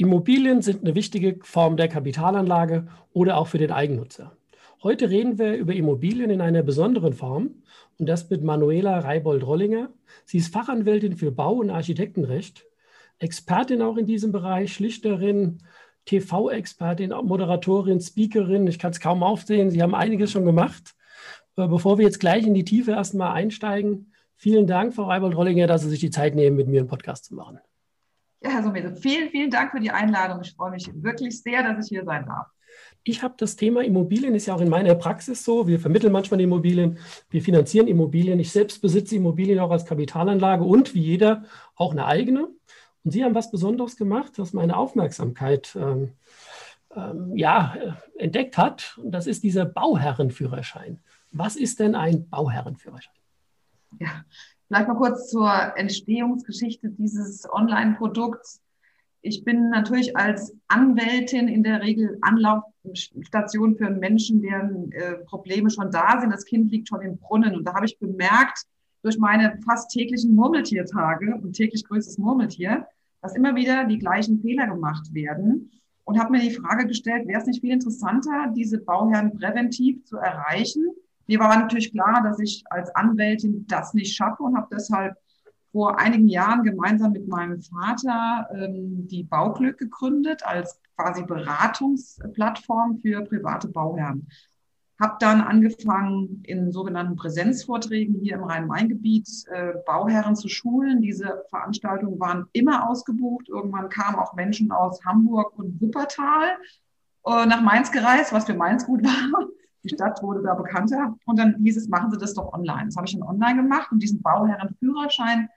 Immobilien sind eine wichtige Form der Kapitalanlage oder auch für den Eigennutzer. Heute reden wir über Immobilien in einer besonderen Form und das mit Manuela Reibold-Rollinger. Sie ist Fachanwältin für Bau- und Architektenrecht, Expertin auch in diesem Bereich, Schlichterin, TV-Expertin, Moderatorin, Speakerin. Ich kann es kaum aufsehen. Sie haben einiges schon gemacht. Äh, bevor wir jetzt gleich in die Tiefe erstmal einsteigen, vielen Dank, Frau Reibold-Rollinger, dass Sie sich die Zeit nehmen, mit mir einen Podcast zu machen. Ja, Herr Sumese, vielen, vielen Dank für die Einladung. Ich freue mich wirklich sehr, dass ich hier sein darf. Ich habe das Thema Immobilien, ist ja auch in meiner Praxis so. Wir vermitteln manchmal Immobilien, wir finanzieren Immobilien. Ich selbst besitze Immobilien auch als Kapitalanlage und wie jeder auch eine eigene. Und Sie haben was Besonderes gemacht, was meine Aufmerksamkeit ähm, ähm, ja, äh, entdeckt hat. Und das ist dieser Bauherrenführerschein. Was ist denn ein Bauherrenführerschein? Ja, Vielleicht mal kurz zur Entstehungsgeschichte dieses Online-Produkts. Ich bin natürlich als Anwältin in der Regel Anlaufstation für Menschen, deren äh, Probleme schon da sind. Das Kind liegt schon im Brunnen. Und da habe ich bemerkt, durch meine fast täglichen Murmeltiertage und täglich größtes Murmeltier, dass immer wieder die gleichen Fehler gemacht werden. Und habe mir die Frage gestellt, wäre es nicht viel interessanter, diese Bauherren präventiv zu erreichen, mir war natürlich klar, dass ich als Anwältin das nicht schaffe und habe deshalb vor einigen Jahren gemeinsam mit meinem Vater ähm, die Bauglück gegründet als quasi Beratungsplattform für private Bauherren. Habe dann angefangen, in sogenannten Präsenzvorträgen hier im Rhein-Main-Gebiet äh, Bauherren zu schulen. Diese Veranstaltungen waren immer ausgebucht. Irgendwann kamen auch Menschen aus Hamburg und Wuppertal äh, nach Mainz gereist, was für Mainz gut war. Die Stadt wurde da bekannter und dann hieß es, machen Sie das doch online. Das habe ich dann online gemacht und diesen Bauherrenführerschein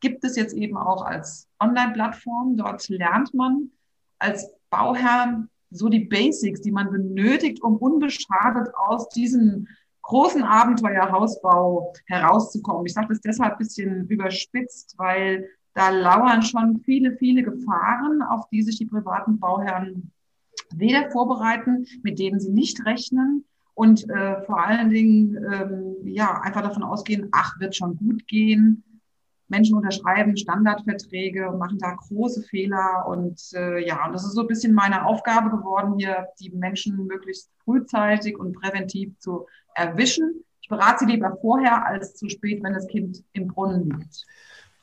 gibt es jetzt eben auch als Online-Plattform. Dort lernt man als Bauherr so die Basics, die man benötigt, um unbeschadet aus diesem großen Abenteuer Hausbau herauszukommen. Ich sage das deshalb ein bisschen überspitzt, weil da lauern schon viele, viele Gefahren, auf die sich die privaten Bauherren weder vorbereiten, mit denen sie nicht rechnen und äh, vor allen Dingen ähm, ja einfach davon ausgehen, ach, wird schon gut gehen. Menschen unterschreiben Standardverträge und machen da große Fehler. Und äh, ja, und das ist so ein bisschen meine Aufgabe geworden, hier die Menschen möglichst frühzeitig und präventiv zu erwischen. Ich berate sie lieber vorher als zu spät, wenn das Kind im Brunnen liegt.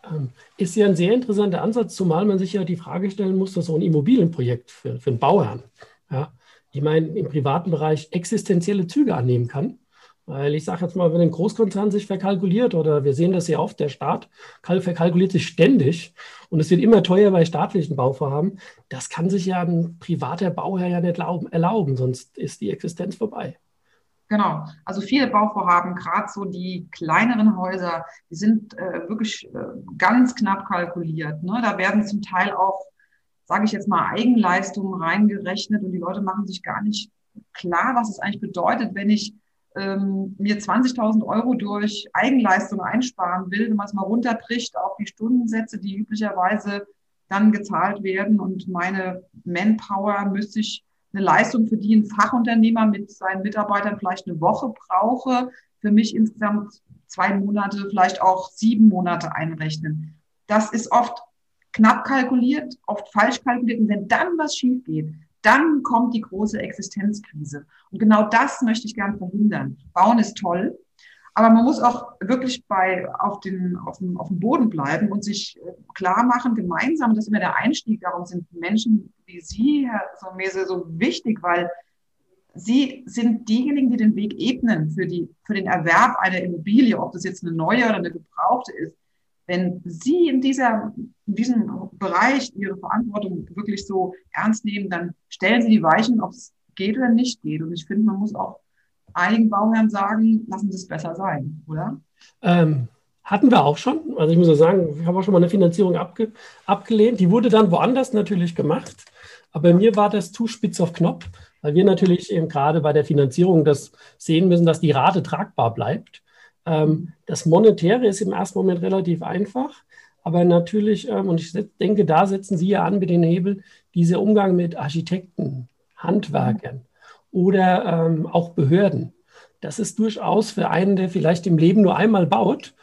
Ähm, ist ja ein sehr interessanter Ansatz, zumal man sich ja die Frage stellen muss, dass so ein Immobilienprojekt für, für einen Bauherrn, ja, ich meine, im privaten Bereich existenzielle Züge annehmen kann. Weil ich sage jetzt mal, wenn ein Großkonzern sich verkalkuliert oder wir sehen das ja oft, der Staat verkalkuliert sich ständig und es wird immer teuer bei staatlichen Bauvorhaben, das kann sich ja ein privater Bauherr ja nicht erlauben, sonst ist die Existenz vorbei. Genau, also viele Bauvorhaben, gerade so die kleineren Häuser, die sind äh, wirklich äh, ganz knapp kalkuliert. Ne? Da werden zum Teil auch sage ich jetzt mal, Eigenleistungen reingerechnet und die Leute machen sich gar nicht klar, was es eigentlich bedeutet, wenn ich ähm, mir 20.000 Euro durch Eigenleistung einsparen will, wenn man es mal runterbricht auf die Stundensätze, die üblicherweise dann gezahlt werden und meine Manpower müsste ich eine Leistung, für die ein Fachunternehmer mit seinen Mitarbeitern vielleicht eine Woche brauche, für mich insgesamt zwei Monate, vielleicht auch sieben Monate einrechnen. Das ist oft knapp kalkuliert, oft falsch kalkuliert. Und wenn dann was schief geht, dann kommt die große Existenzkrise. Und genau das möchte ich gerne verhindern. Bauen ist toll, aber man muss auch wirklich bei, auf, den, auf, dem, auf dem Boden bleiben und sich äh, klar machen, gemeinsam, das ist immer der Einstieg, darum sind Menschen wie Sie, Herr Somese, so wichtig, weil Sie sind diejenigen, die den Weg ebnen für, die, für den Erwerb einer Immobilie, ob das jetzt eine neue oder eine gebrauchte ist. Wenn Sie in, dieser, in diesem Bereich Ihre Verantwortung wirklich so ernst nehmen, dann stellen Sie die Weichen, ob es geht oder nicht geht. Und ich finde, man muss auch einigen Bauherren sagen, lassen Sie es besser sein, oder? Ähm, hatten wir auch schon. Also ich muss ja sagen, ich habe auch schon mal eine Finanzierung abge abgelehnt. Die wurde dann woanders natürlich gemacht. Aber bei mir war das zu spitz auf Knopf. weil wir natürlich eben gerade bei der Finanzierung das sehen müssen, dass die Rate tragbar bleibt. Ähm, das Monetäre ist im ersten Moment relativ einfach, aber natürlich, ähm, und ich denke, da setzen Sie ja an mit den Hebel, dieser Umgang mit Architekten, Handwerkern oder ähm, auch Behörden. Das ist durchaus für einen, der vielleicht im Leben nur einmal baut,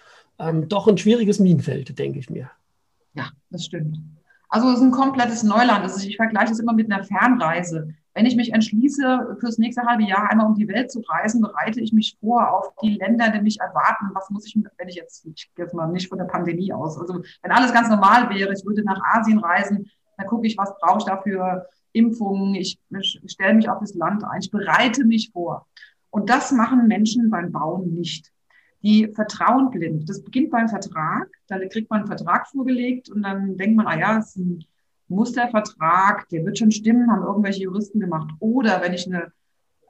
doch ein schwieriges Minenfeld, denke ich mir. Ja, das stimmt. Also es ist ein komplettes Neuland. Also ich vergleiche es immer mit einer Fernreise. Wenn ich mich entschließe, fürs nächste halbe Jahr einmal um die Welt zu reisen, bereite ich mich vor auf die Länder, die mich erwarten. Was muss ich, wenn ich jetzt, ich gehe jetzt mal nicht von der Pandemie aus, also wenn alles ganz normal wäre, ich würde nach Asien reisen, dann gucke ich, was brauche ich dafür Impfungen, ich, ich stelle mich auf das Land ein, ich bereite mich vor. Und das machen Menschen beim Bauen nicht die vertrauen blind. Das beginnt beim Vertrag. Da kriegt man einen Vertrag vorgelegt und dann denkt man, ah ja, es ist ein Mustervertrag, der wird schon stimmen, haben irgendwelche Juristen gemacht. Oder wenn ich eine,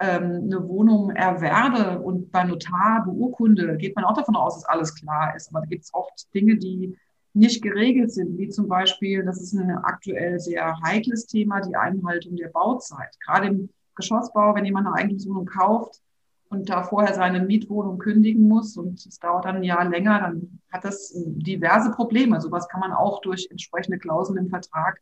ähm, eine Wohnung erwerbe und bei Notar beurkunde, geht man auch davon aus, dass alles klar ist. Aber da gibt es oft Dinge, die nicht geregelt sind, wie zum Beispiel, das ist ein aktuell sehr heikles Thema, die Einhaltung der Bauzeit. Gerade im Geschossbau, wenn jemand eine Eigentumswohnung kauft, und da vorher seine Mietwohnung kündigen muss und es dauert dann ein Jahr länger, dann hat das diverse Probleme. Sowas kann man auch durch entsprechende Klauseln im Vertrag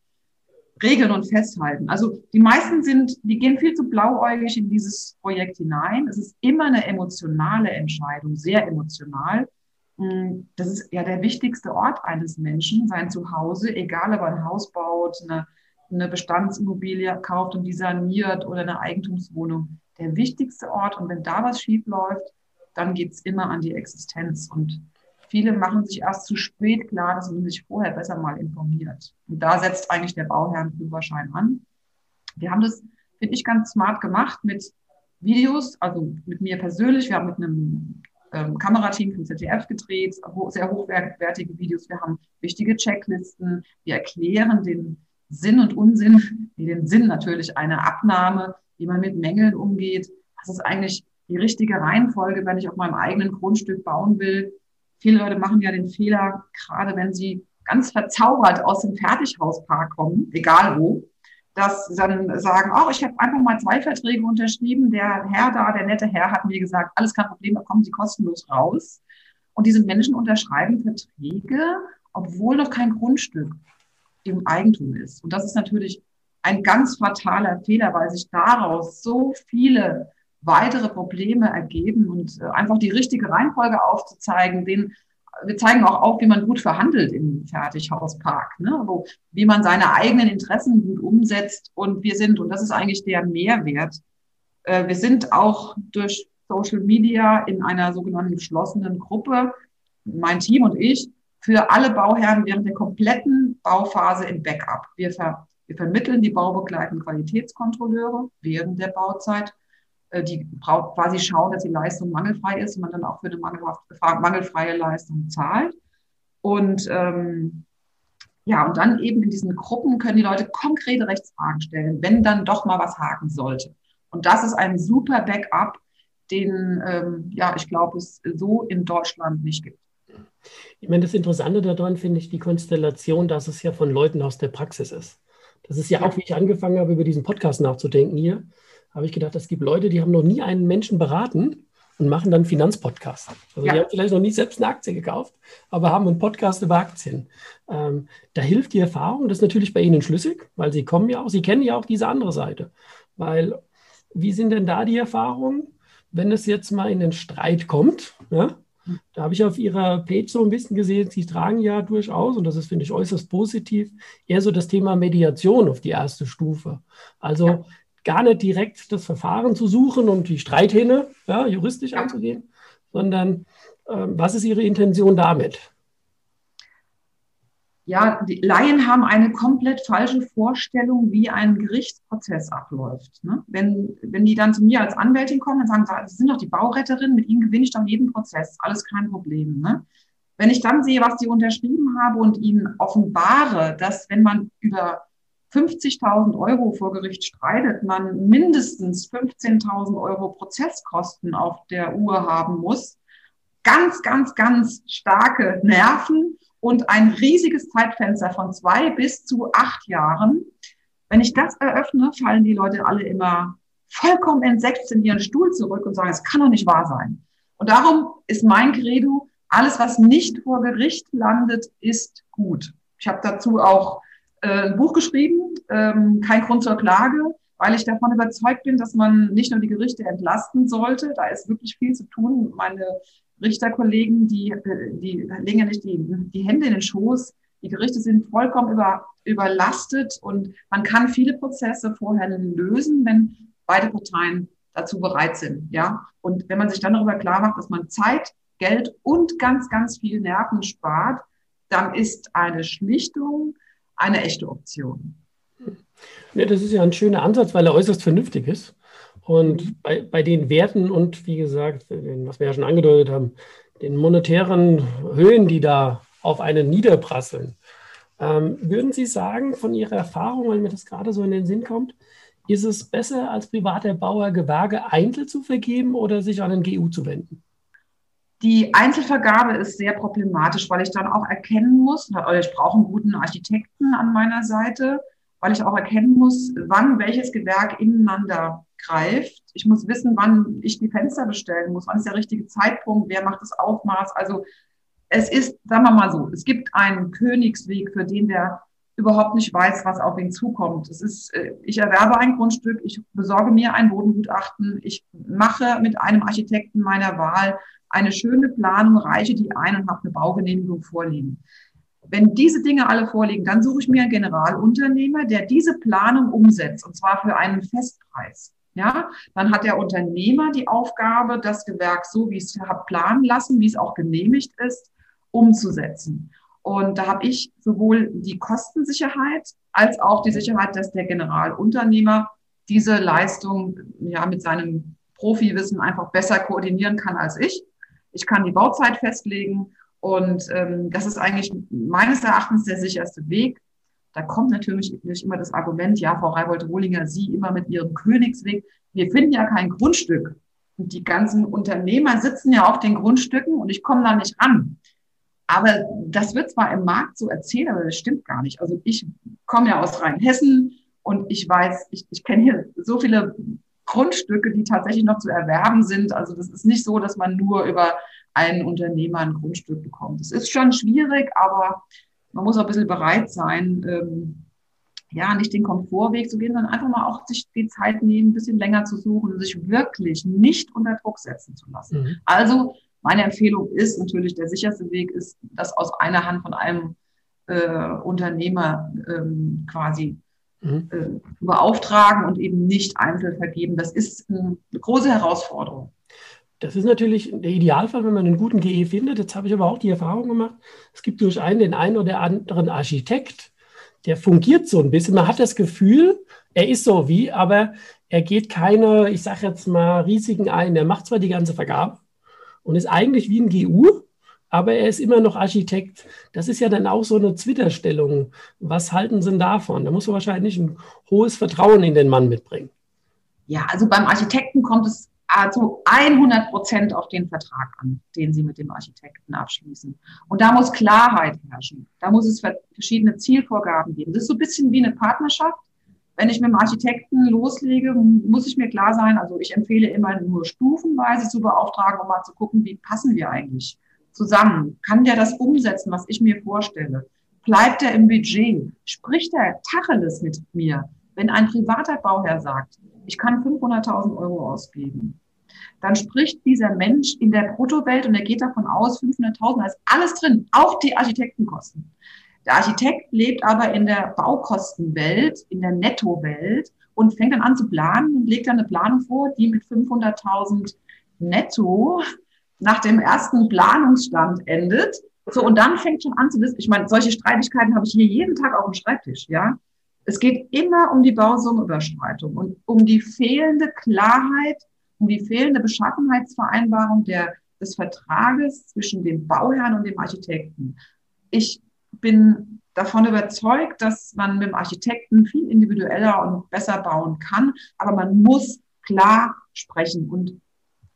regeln und festhalten. Also die meisten sind, die gehen viel zu blauäugig in dieses Projekt hinein. Es ist immer eine emotionale Entscheidung, sehr emotional. Hm, das ist ja der wichtigste Ort eines Menschen, sein Zuhause, egal ob er ein Haus baut, eine, eine Bestandsimmobilie kauft und die saniert oder eine Eigentumswohnung der wichtigste Ort. Und wenn da was schief läuft, dann geht es immer an die Existenz. Und viele machen sich erst zu spät klar, dass man sich vorher besser mal informiert. Und da setzt eigentlich der Bauherrenführerschein an. Wir haben das, finde ich, ganz smart gemacht mit Videos, also mit mir persönlich. Wir haben mit einem ähm, Kamerateam vom ZDF gedreht, sehr hochwertige Videos. Wir haben wichtige Checklisten. Wir erklären den Sinn und Unsinn, den Sinn natürlich einer Abnahme, wie man mit Mängeln umgeht. Das ist eigentlich die richtige Reihenfolge, wenn ich auf meinem eigenen Grundstück bauen will. Viele Leute machen ja den Fehler, gerade wenn sie ganz verzaubert aus dem Fertighauspark kommen, egal wo, dass sie dann sagen, oh, ich habe einfach mal zwei Verträge unterschrieben. Der Herr da, der nette Herr, hat mir gesagt, alles kein Problem, da kommen Sie kostenlos raus. Und diese Menschen unterschreiben Verträge, obwohl noch kein Grundstück im Eigentum ist. Und das ist natürlich ein ganz fataler Fehler, weil sich daraus so viele weitere Probleme ergeben und äh, einfach die richtige Reihenfolge aufzuzeigen, den wir zeigen auch auf, wie man gut verhandelt im Fertighauspark, ne? Wo, wie man seine eigenen Interessen gut umsetzt. Und wir sind, und das ist eigentlich der Mehrwert, äh, wir sind auch durch Social Media in einer sogenannten geschlossenen Gruppe, mein Team und ich, für alle Bauherren während der kompletten Bauphase im Backup. Wir ver wir vermitteln die baubegleitenden Qualitätskontrolleure während der Bauzeit, äh, die quasi schauen, dass die Leistung mangelfrei ist und man dann auch für eine mangelfreie Leistung zahlt. Und ähm, ja, und dann eben in diesen Gruppen können die Leute konkrete Rechtsfragen stellen, wenn dann doch mal was haken sollte. Und das ist ein super Backup, den, ähm, ja, ich glaube, es so in Deutschland nicht gibt. Ich meine, das Interessante daran finde ich die Konstellation, dass es ja von Leuten aus der Praxis ist. Das ist ja auch, wie ich angefangen habe, über diesen Podcast nachzudenken hier, habe ich gedacht, es gibt Leute, die haben noch nie einen Menschen beraten und machen dann Finanzpodcast. Also ja. die haben vielleicht noch nie selbst eine Aktie gekauft, aber haben einen Podcast über Aktien. Ähm, da hilft die Erfahrung, das ist natürlich bei Ihnen schlüssig, weil Sie kommen ja auch, Sie kennen ja auch diese andere Seite. Weil, wie sind denn da die Erfahrungen, wenn es jetzt mal in den Streit kommt? Ja? Da habe ich auf Ihrer Page so ein bisschen gesehen, Sie tragen ja durchaus, und das ist, finde ich, äußerst positiv, eher so das Thema Mediation auf die erste Stufe. Also ja. Gar nicht direkt das Verfahren zu suchen und die Streithähne ja, juristisch ja. anzugehen, sondern äh, was ist Ihre Intention damit? ja, die Laien haben eine komplett falsche Vorstellung, wie ein Gerichtsprozess abläuft. Ne? Wenn, wenn die dann zu mir als Anwältin kommen, dann sagen sie, Sie sind doch die Bauretterin, mit Ihnen gewinne ich doch jeden Prozess, alles kein Problem. Ne? Wenn ich dann sehe, was die unterschrieben habe und ihnen offenbare, dass wenn man über 50.000 Euro vor Gericht streitet, man mindestens 15.000 Euro Prozesskosten auf der Uhr haben muss, ganz, ganz, ganz starke Nerven und ein riesiges Zeitfenster von zwei bis zu acht Jahren. Wenn ich das eröffne, fallen die Leute alle immer vollkommen entsetzt in ihren Stuhl zurück und sagen, es kann doch nicht wahr sein. Und darum ist mein Credo, alles, was nicht vor Gericht landet, ist gut. Ich habe dazu auch ein Buch geschrieben, ähm, Kein Grund zur Klage, weil ich davon überzeugt bin, dass man nicht nur die Gerichte entlasten sollte. Da ist wirklich viel zu tun. Meine Richterkollegen, die, die legen ja nicht die, die Hände in den Schoß. Die Gerichte sind vollkommen über, überlastet und man kann viele Prozesse vorher lösen, wenn beide Parteien dazu bereit sind. Ja, und wenn man sich dann darüber klar macht, dass man Zeit, Geld und ganz, ganz viel Nerven spart, dann ist eine Schlichtung eine echte Option. Ja, das ist ja ein schöner Ansatz, weil er äußerst vernünftig ist. Und mhm. bei, bei den Werten und wie gesagt, was wir ja schon angedeutet haben, den monetären Höhen, die da auf einen niederprasseln, ähm, würden Sie sagen, von Ihrer Erfahrung, weil mir das gerade so in den Sinn kommt, ist es besser, als privater Bauer Gewerke einzeln zu vergeben oder sich an den GU zu wenden? Die Einzelvergabe ist sehr problematisch, weil ich dann auch erkennen muss, ich brauche einen guten Architekten an meiner Seite, weil ich auch erkennen muss, wann welches Gewerk ineinander greift. Ich muss wissen, wann ich die Fenster bestellen muss, wann ist der richtige Zeitpunkt, wer macht das Aufmaß. Also es ist, sagen wir mal so, es gibt einen Königsweg für den, der überhaupt nicht weiß, was auf ihn zukommt. Es ist, äh, ich erwerbe ein Grundstück, ich besorge mir ein Bodengutachten, ich mache mit einem Architekten meiner Wahl eine schöne Planung, reiche die ein und habe eine Baugenehmigung vorliegen. Wenn diese Dinge alle vorliegen, dann suche ich mir einen Generalunternehmer, der diese Planung umsetzt, und zwar für einen Festpreis. Ja, dann hat der Unternehmer die Aufgabe, das Gewerk so, wie es hat planen lassen, wie es auch genehmigt ist, umzusetzen. Und da habe ich sowohl die Kostensicherheit als auch die Sicherheit, dass der Generalunternehmer diese Leistung ja mit seinem Profiwissen einfach besser koordinieren kann als ich. Ich kann die Bauzeit festlegen und ähm, das ist eigentlich meines Erachtens der sicherste Weg. Da kommt natürlich nicht immer das Argument, ja, Frau Reibold-Rohlinger, Sie immer mit Ihrem Königsweg. Wir finden ja kein Grundstück. Und die ganzen Unternehmer sitzen ja auf den Grundstücken und ich komme da nicht ran. Aber das wird zwar im Markt so erzählt, aber das stimmt gar nicht. Also ich komme ja aus Rheinhessen und ich weiß, ich, ich kenne hier so viele Grundstücke, die tatsächlich noch zu erwerben sind. Also das ist nicht so, dass man nur über einen Unternehmer ein Grundstück bekommt. Es ist schon schwierig, aber man muss auch ein bisschen bereit sein, ähm, ja, nicht den Komfortweg zu gehen, sondern einfach mal auch sich die Zeit nehmen, ein bisschen länger zu suchen und sich wirklich nicht unter Druck setzen zu lassen. Mhm. Also meine Empfehlung ist natürlich, der sicherste Weg ist, das aus einer Hand von einem äh, Unternehmer ähm, quasi mhm. äh, beauftragen und eben nicht einzeln vergeben. Das ist eine große Herausforderung. Das ist natürlich der Idealfall, wenn man einen guten GE findet. Jetzt habe ich aber auch die Erfahrung gemacht, es gibt durch einen den einen oder anderen Architekt, der fungiert so ein bisschen. Man hat das Gefühl, er ist so wie, aber er geht keine, ich sage jetzt mal, Risiken ein. Er macht zwar die ganze Vergabe und ist eigentlich wie ein GU, aber er ist immer noch Architekt. Das ist ja dann auch so eine Zwitterstellung. Was halten Sie denn davon? Da muss man wahrscheinlich ein hohes Vertrauen in den Mann mitbringen. Ja, also beim Architekten kommt es also 100 Prozent auf den Vertrag an, den Sie mit dem Architekten abschließen. Und da muss Klarheit herrschen. Da muss es verschiedene Zielvorgaben geben. Das ist so ein bisschen wie eine Partnerschaft. Wenn ich mit dem Architekten loslege, muss ich mir klar sein, also ich empfehle immer nur stufenweise zu beauftragen, um mal zu gucken, wie passen wir eigentlich zusammen? Kann der das umsetzen, was ich mir vorstelle? Bleibt er im Budget? Spricht er Tacheles mit mir? Wenn ein privater Bauherr sagt, ich kann 500.000 Euro ausgeben, dann spricht dieser Mensch in der Bruttowelt und er geht davon aus, 500.000, da ist alles drin, auch die Architektenkosten. Der Architekt lebt aber in der Baukostenwelt, in der Nettowelt und fängt dann an zu planen und legt dann eine Planung vor, die mit 500.000 netto nach dem ersten Planungsstand endet. So, und dann fängt schon an zu wissen, ich meine, solche Streitigkeiten habe ich hier jeden Tag auf dem Schreibtisch, ja. Es geht immer um die Bausummenüberschreitung und um die fehlende Klarheit, um die fehlende Beschaffenheitsvereinbarung der, des Vertrages zwischen dem Bauherrn und dem Architekten. Ich bin davon überzeugt, dass man mit dem Architekten viel individueller und besser bauen kann, aber man muss klar sprechen und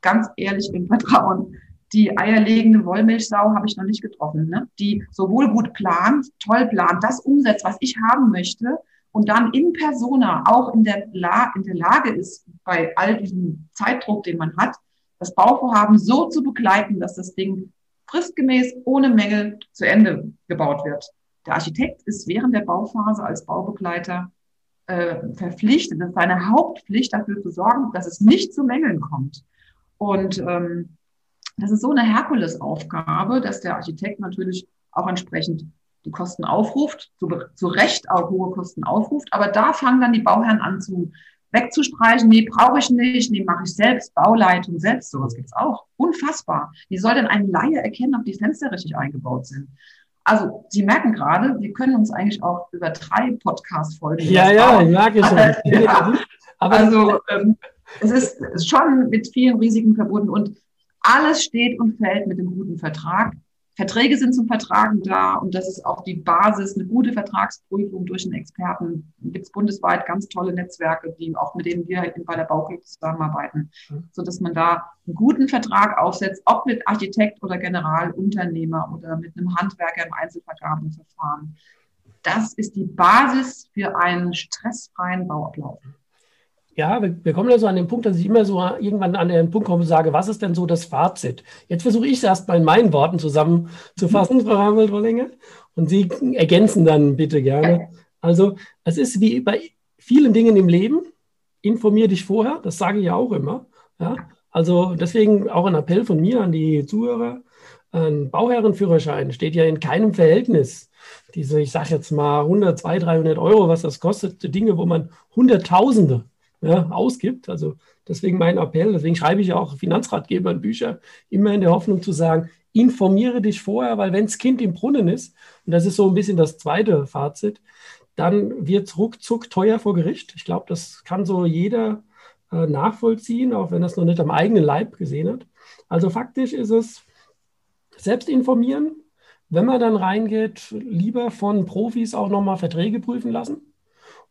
ganz ehrlich im Vertrauen. Die eierlegende Wollmilchsau habe ich noch nicht getroffen, ne? die sowohl gut plant, toll plant, das umsetzt, was ich haben möchte und dann in Persona auch in der, La in der Lage ist, bei all diesem Zeitdruck, den man hat, das Bauvorhaben so zu begleiten, dass das Ding fristgemäß ohne Mängel zu Ende gebaut wird. Der Architekt ist während der Bauphase als Baubegleiter äh, verpflichtet, das ist seine Hauptpflicht, dafür zu sorgen, dass es nicht zu Mängeln kommt. Und ähm, das ist so eine Herkulesaufgabe, dass der Architekt natürlich auch entsprechend die Kosten aufruft, zu, zu Recht auch hohe Kosten aufruft. Aber da fangen dann die Bauherren an zu wegzustreichen. Nee, brauche ich nicht. Nee, mache ich selbst. Bauleitung selbst. Sowas gibt's auch. Unfassbar. Wie soll denn ein Laie erkennen, ob die Fenster richtig eingebaut sind? Also, Sie merken gerade, wir können uns eigentlich auch über drei Podcast-Folgen. Ja, ja, ich merke schon. ja. Aber also, ähm, es ist schon mit vielen Risiken verbunden und alles steht und fällt mit dem guten Vertrag. Verträge sind zum Vertragen da und das ist auch die Basis, eine gute Vertragsprüfung durch einen Experten. Gibt es bundesweit ganz tolle Netzwerke, die auch mit denen wir bei der Bauklick zusammenarbeiten, mhm. so dass man da einen guten Vertrag aufsetzt, ob mit Architekt oder Generalunternehmer oder mit einem Handwerker im Einzelvergabenverfahren. Das ist die Basis für einen stressfreien Bauablauf. Ja, wir, kommen ja so an den Punkt, dass ich immer so irgendwann an den Punkt komme und sage, was ist denn so das Fazit? Jetzt versuche ich es erstmal in meinen Worten zusammenzufassen, Frau Hamel-Drollinger, und Sie ergänzen dann bitte gerne. Also, es ist wie bei vielen Dingen im Leben, informier dich vorher, das sage ich ja auch immer. Ja? Also, deswegen auch ein Appell von mir an die Zuhörer. Ein Bauherrenführerschein steht ja in keinem Verhältnis diese, ich sage jetzt mal 100, 200, 300 Euro, was das kostet, Dinge, wo man Hunderttausende ja, ausgibt. Also deswegen mein Appell, deswegen schreibe ich auch Finanzratgebern Bücher, immer in der Hoffnung zu sagen, informiere dich vorher, weil wenn das Kind im Brunnen ist, und das ist so ein bisschen das zweite Fazit, dann wird ruckzuck teuer vor Gericht. Ich glaube, das kann so jeder äh, nachvollziehen, auch wenn es noch nicht am eigenen Leib gesehen hat. Also faktisch ist es selbst informieren, wenn man dann reingeht, lieber von Profis auch nochmal Verträge prüfen lassen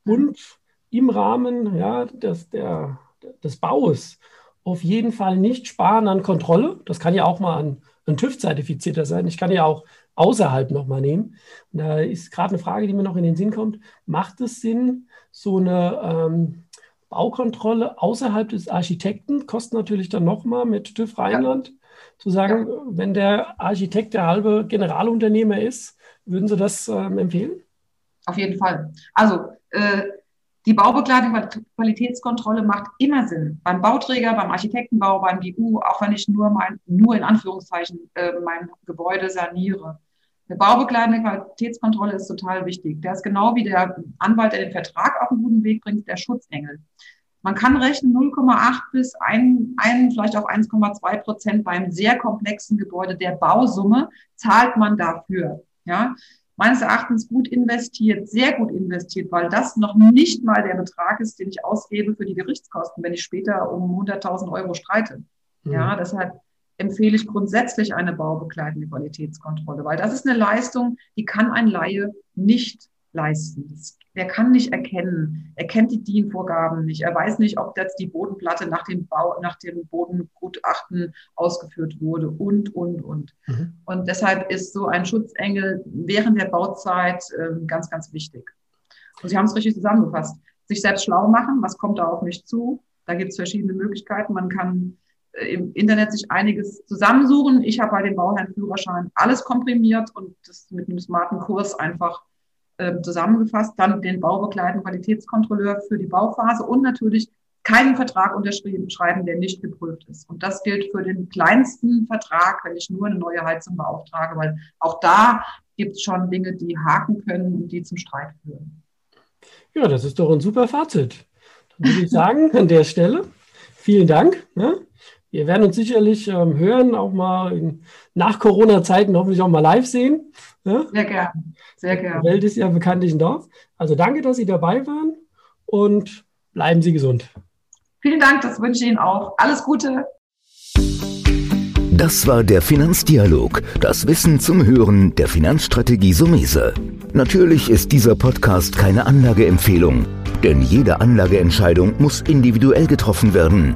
und im Rahmen ja, des, der, des Baus auf jeden Fall nicht sparen an Kontrolle. Das kann ja auch mal ein, ein TÜV-Zertifizierter sein. Ich kann ja auch außerhalb nochmal nehmen. Und da ist gerade eine Frage, die mir noch in den Sinn kommt. Macht es Sinn, so eine ähm, Baukontrolle außerhalb des Architekten, kostet natürlich dann nochmal mit TÜV Rheinland, ja. zu sagen, ja. wenn der Architekt der halbe Generalunternehmer ist, würden Sie das ähm, empfehlen? Auf jeden Fall. Also äh, die Baubegleitung, Qualitätskontrolle macht immer Sinn. Beim Bauträger, beim Architektenbau, beim BU, auch wenn ich nur mein, nur in Anführungszeichen äh, mein Gebäude saniere. Eine baubegleitende Qualitätskontrolle ist total wichtig. Der ist genau wie der Anwalt, der den Vertrag auf einen guten Weg bringt, der Schutzengel. Man kann rechnen 0,8 bis 1, 1 vielleicht auch 1,2 Prozent beim sehr komplexen Gebäude der Bausumme zahlt man dafür. Ja, meines Erachtens gut investiert, sehr gut investiert, weil das noch nicht mal der Betrag ist, den ich ausgebe für die Gerichtskosten, wenn ich später um 100.000 Euro streite. Mhm. Ja, deshalb empfehle ich grundsätzlich eine baubegleitende Qualitätskontrolle, weil das ist eine Leistung, die kann ein Laie nicht leisten. Das der kann nicht erkennen. Er kennt die DIN-Vorgaben nicht. Er weiß nicht, ob jetzt die Bodenplatte nach dem Bau, nach dem Bodengutachten ausgeführt wurde und, und, und. Mhm. Und deshalb ist so ein Schutzengel während der Bauzeit äh, ganz, ganz wichtig. Und Sie haben es richtig zusammengefasst. Sich selbst schlau machen, was kommt da auf mich zu? Da gibt es verschiedene Möglichkeiten. Man kann äh, im Internet sich einiges zusammensuchen. Ich habe bei dem Bauherrnführerschein alles komprimiert und das mit einem smarten Kurs einfach ähm, zusammengefasst, dann den baubegleitenden Qualitätskontrolleur für die Bauphase und natürlich keinen Vertrag unterschrieben schreiben, der nicht geprüft ist. Und das gilt für den kleinsten Vertrag, wenn ich nur eine neue Heizung beauftrage, weil auch da gibt es schon Dinge, die haken können und die zum Streit führen. Ja, das ist doch ein super Fazit. Dann würde ich sagen, an der Stelle, vielen Dank. Ne? Wir werden uns sicherlich ähm, hören, auch mal in, nach Corona-Zeiten hoffentlich auch mal live sehen. Ja? Sehr gerne, sehr gerne. Die Welt ist ja bekanntlich ein Dorf. Also danke, dass Sie dabei waren und bleiben Sie gesund. Vielen Dank, das wünsche ich Ihnen auch. Alles Gute. Das war der Finanzdialog, das Wissen zum Hören der Finanzstrategie Sumese. Natürlich ist dieser Podcast keine Anlageempfehlung, denn jede Anlageentscheidung muss individuell getroffen werden.